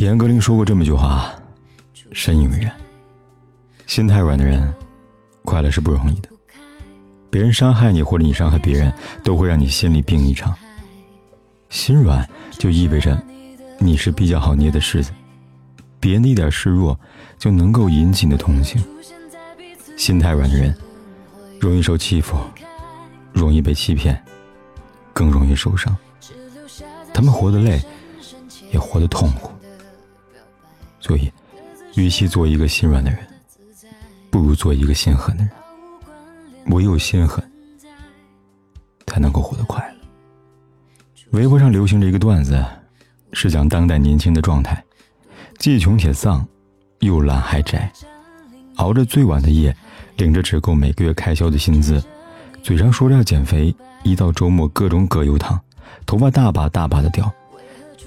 严歌苓说过这么一句话：“深以为然。心太软的人，快乐是不容易的。别人伤害你，或者你伤害别人，都会让你心里病一场。心软就意味着你是比较好捏的柿子，别人的一点示弱就能够引起你的同情。心太软的人，容易受欺负。”容易被欺骗，更容易受伤。他们活得累，也活得痛苦。所以，与其做一个心软的人，不如做一个心狠的人。唯有心狠，才能够活得快乐。微博上流行着一个段子，是讲当代年轻的状态：既穷且丧，又懒还宅，熬着最晚的夜，领着只够每个月开销的薪资。嘴上说着要减肥，一到周末各种葛优躺，头发大把大把的掉，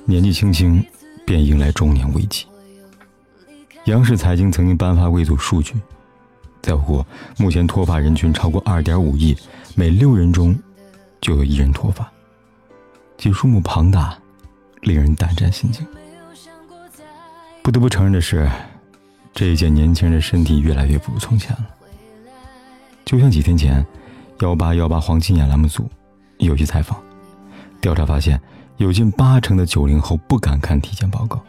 年纪轻轻便迎来中年危机。央视财经曾经颁发过一组数据，在我国目前脱发人群超过二点五亿，每六人中就有一人脱发，其数目庞大，令人胆战心惊。不得不承认的是，这一届年轻人的身体越来越不如从前了，就像几天前。幺八幺八黄金眼栏目组有些采访，调查发现，有近八成的九零后不敢看体检报告。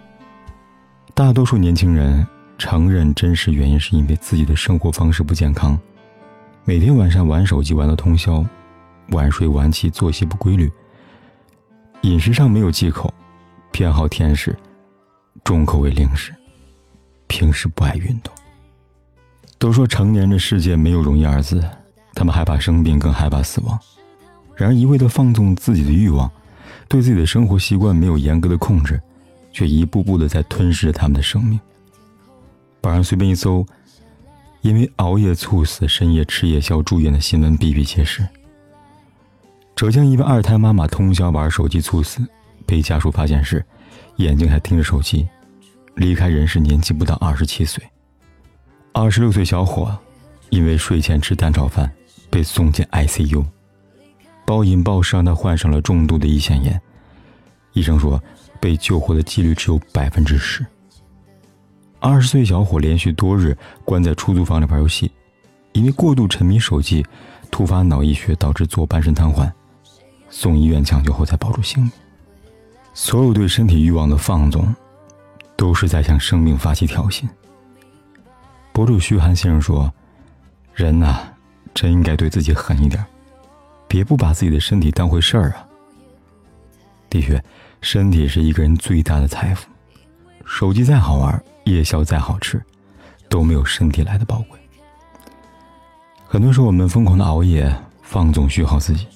大多数年轻人承认真实原因是因为自己的生活方式不健康，每天晚上玩手机玩到通宵，晚睡晚起，作息不规律，饮食上没有忌口，偏好甜食，重口味零食，平时不爱运动。都说成年人世界没有容易二字。他们害怕生病，更害怕死亡。然而，一味的放纵自己的欲望，对自己的生活习惯没有严格的控制，却一步步的在吞噬着他们的生命。网上随便一搜，因为熬夜猝死、深夜吃夜宵住院的新闻比比皆是。浙江一位二胎妈妈通宵玩手机猝死，被家属发现时，眼睛还盯着手机，离开人世年纪不到二十七岁。二十六岁小伙，因为睡前吃蛋炒饭。被送进 ICU，暴饮暴食让他患上了重度的胰腺炎。医生说，被救活的几率只有百分之十。二十岁小伙连续多日关在出租房里玩游戏，因为过度沉迷手机，突发脑溢血导致左半身瘫痪，送医院抢救后才保住性命。所有对身体欲望的放纵，都是在向生命发起挑衅。博主徐寒先生说：“人呐。”真应该对自己狠一点，别不把自己的身体当回事儿啊！的确，身体是一个人最大的财富，手机再好玩，夜宵再好吃，都没有身体来的宝贵。很多时候，我们疯狂的熬夜、放纵、虚耗自己，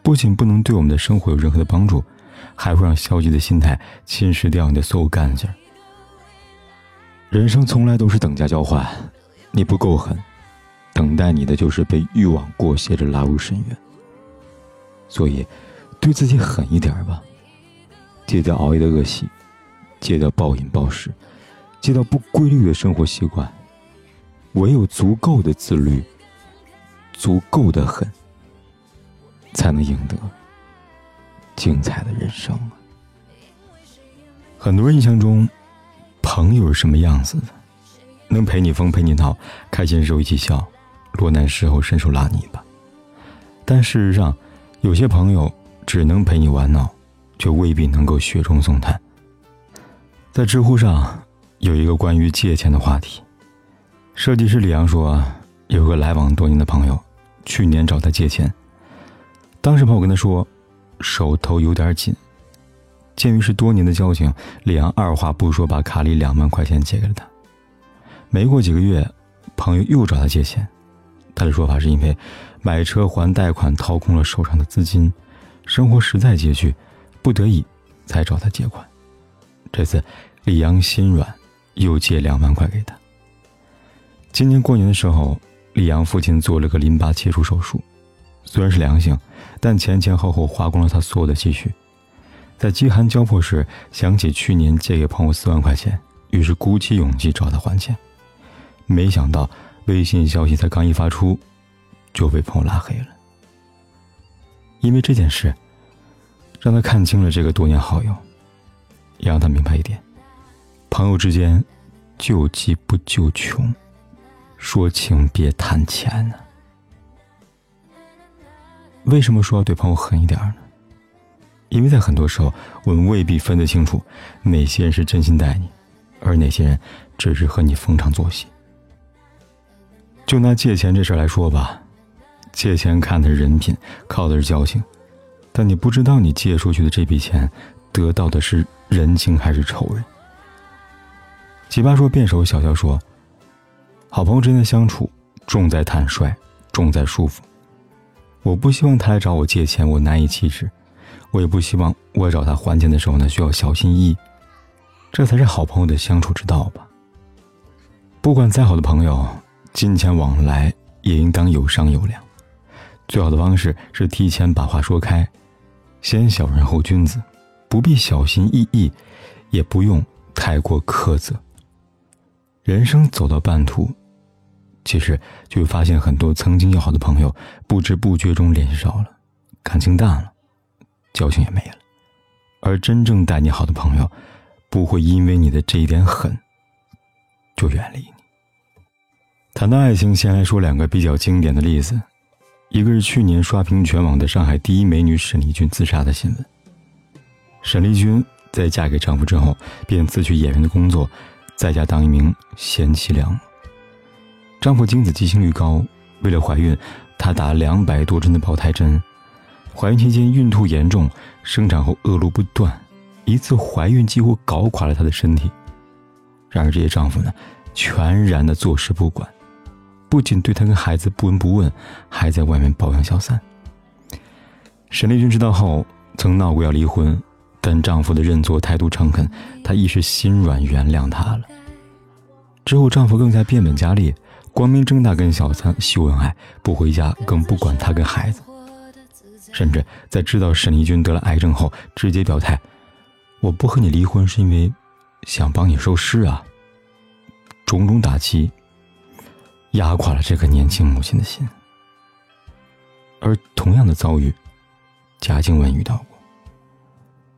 不仅不能对我们的生活有任何的帮助，还会让消极的心态侵蚀掉你的所有干劲。人生从来都是等价交换，你不够狠。等待你的就是被欲望裹挟着拉入深渊。所以，对自己狠一点吧，戒掉熬夜的恶习，戒掉暴饮暴食，戒掉不规律的生活习惯。唯有足够的自律，足够的狠，才能赢得精彩的人生。很多人印象中，朋友是什么样子的？能陪你疯，陪你闹，开心时候一起笑。落难时候伸手拉你一把，但事实上，有些朋友只能陪你玩闹，却未必能够雪中送炭。在知乎上有一个关于借钱的话题，设计师李阳说，有个来往多年的朋友，去年找他借钱，当时朋友跟他说，手头有点紧。鉴于是多年的交情，李阳二话不说把卡里两万块钱借给了他。没过几个月。朋友又找他借钱，他的说法是因为买车还贷款掏空了手上的资金，生活实在拮据，不得已才找他借款。这次李阳心软，又借两万块给他。今年过年的时候，李阳父亲做了个淋巴切除手术，虽然是良性，但前前后后花光了他所有的积蓄。在饥寒交迫时，想起去年借给朋友四万块钱，于是鼓起勇气找他还钱。没想到微信消息才刚一发出，就被朋友拉黑了。因为这件事，让他看清了这个多年好友，也让他明白一点：朋友之间，救急不救穷。说情别谈钱呢？为什么说要对朋友狠一点呢？因为在很多时候，我们未必分得清楚哪些人是真心待你，而哪些人只是和你逢场作戏。就拿借钱这事来说吧，借钱看的是人品，靠的是交情，但你不知道你借出去的这笔钱，得到的是人情还是仇人。奇葩说辩手小肖说。好朋友之间的相处，重在坦率，重在舒服。我不希望他来找我借钱，我难以启齿；我也不希望我找他还钱的时候呢，需要小心翼翼。这才是好朋友的相处之道吧。不管再好的朋友，金钱往来也应当有商有量。最好的方式是提前把话说开，先小人后君子，不必小心翼翼，也不用太过苛责。人生走到半途。其实就会发现，很多曾经要好的朋友，不知不觉中联系少了，感情淡了，交情也没了。而真正待你好的朋友，不会因为你的这一点狠，就远离你。谈到爱情，先来说两个比较经典的例子，一个是去年刷屏全网的上海第一美女沈丽君自杀的新闻。沈丽君在嫁给丈夫之后，便辞去演员的工作，在家当一名贤妻良母。丈夫精子畸形率高，为了怀孕，她打两百多针的胞胎针。怀孕期间孕吐严重，生产后恶露不断，一次怀孕几乎搞垮了她的身体。然而这些丈夫呢，全然的坐视不管，不仅对她跟孩子不闻不问，还在外面包养小三。沈丽君知道后，曾闹过要离婚，但丈夫的认错态度诚恳，她一时心软原谅他了。之后丈夫更加变本加厉。光明正大跟小三秀恩爱，不回家，更不管他跟孩子，甚至在知道沈丽君得了癌症后，直接表态：“我不和你离婚是因为想帮你收尸啊。”种种打击压垮了这个年轻母亲的心。而同样的遭遇，贾静雯遇到过。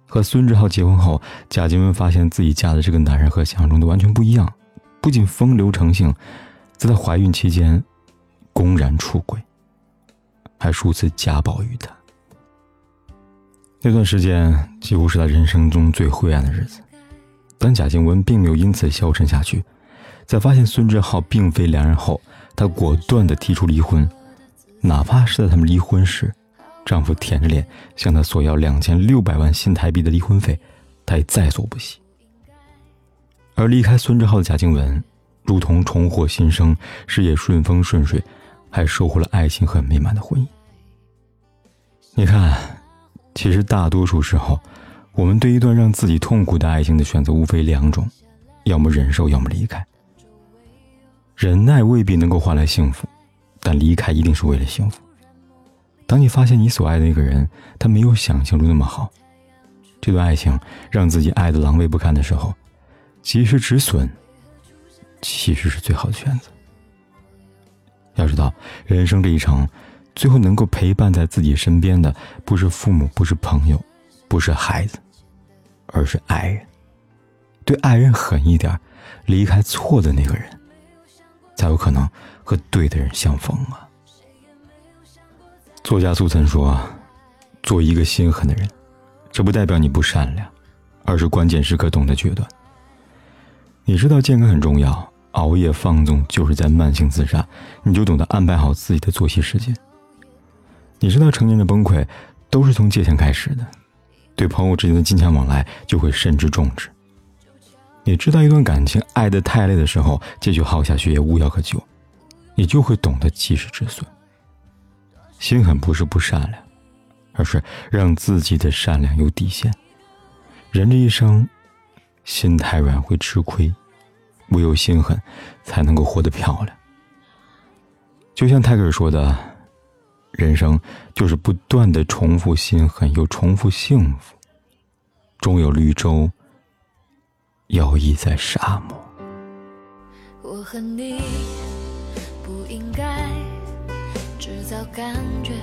和孙志浩结婚后，贾静雯发现自己嫁的这个男人和想象中的完全不一样，不仅风流成性。在她怀孕期间，公然出轨，还数次家暴于她。那段时间几乎是她人生中最灰暗的日子，但贾静雯并没有因此消沉下去。在发现孙志浩并非良人后，她果断地提出离婚，哪怕是在他们离婚时，丈夫舔着脸向她索要两千六百万新台币的离婚费，她也在所不惜。而离开孙志浩的贾静雯。如同重获新生，事业顺风顺水，还收获了爱情很美满的婚姻。你看，其实大多数时候，我们对一段让自己痛苦的爱情的选择无非两种：要么忍受，要么离开。忍耐未必能够换来幸福，但离开一定是为了幸福。当你发现你所爱的那个人，他没有想象中那么好，这段爱情让自己爱的狼狈不堪的时候，及时止损。其实是最好的选择。要知道，人生这一程，最后能够陪伴在自己身边的，不是父母，不是朋友，不是孩子，而是爱人。对爱人狠一点，离开错的那个人，才有可能和对的人相逢啊。作家苏岑说：“做一个心狠的人，这不代表你不善良，而是关键时刻懂得决断。你知道健康很重要。”熬夜放纵就是在慢性自杀，你就懂得安排好自己的作息时间。你知道成年人崩溃都是从借钱开始的，对朋友之间的金钱往来就会慎之重之。你知道一段感情爱得太累的时候，继续耗下去也无药可救，你就会懂得及时止损。心狠不是不善良，而是让自己的善良有底线。人这一生，心太软会吃亏，唯有心狠，才能够活得漂亮。就像泰戈尔说的：“人生就是不断的重复心狠，又重复幸福，终有绿洲摇曳在沙漠。”我和你不应该制造感觉，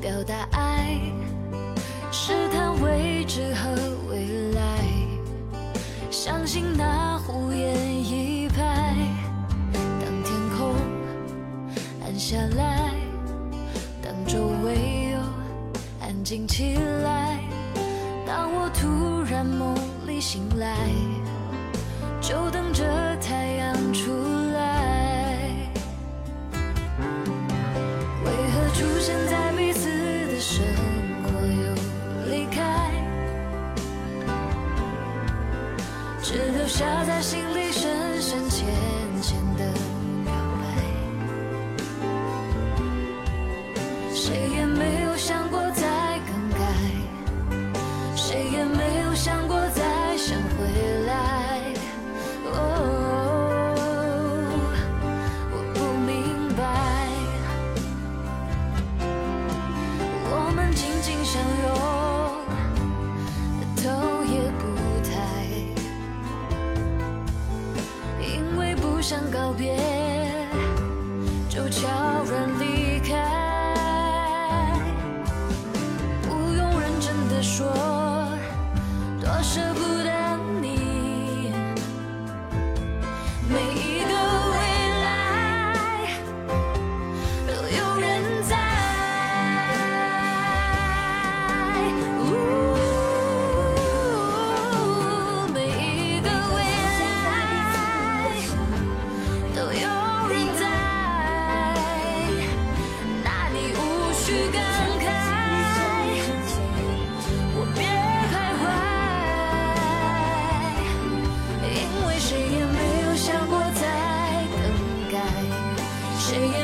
表达爱，试探未知和未来，相信那胡言一拍。当天空暗下来，当周围又安静起来，当我突然梦里醒来，就等谁也没有想过再更改谁也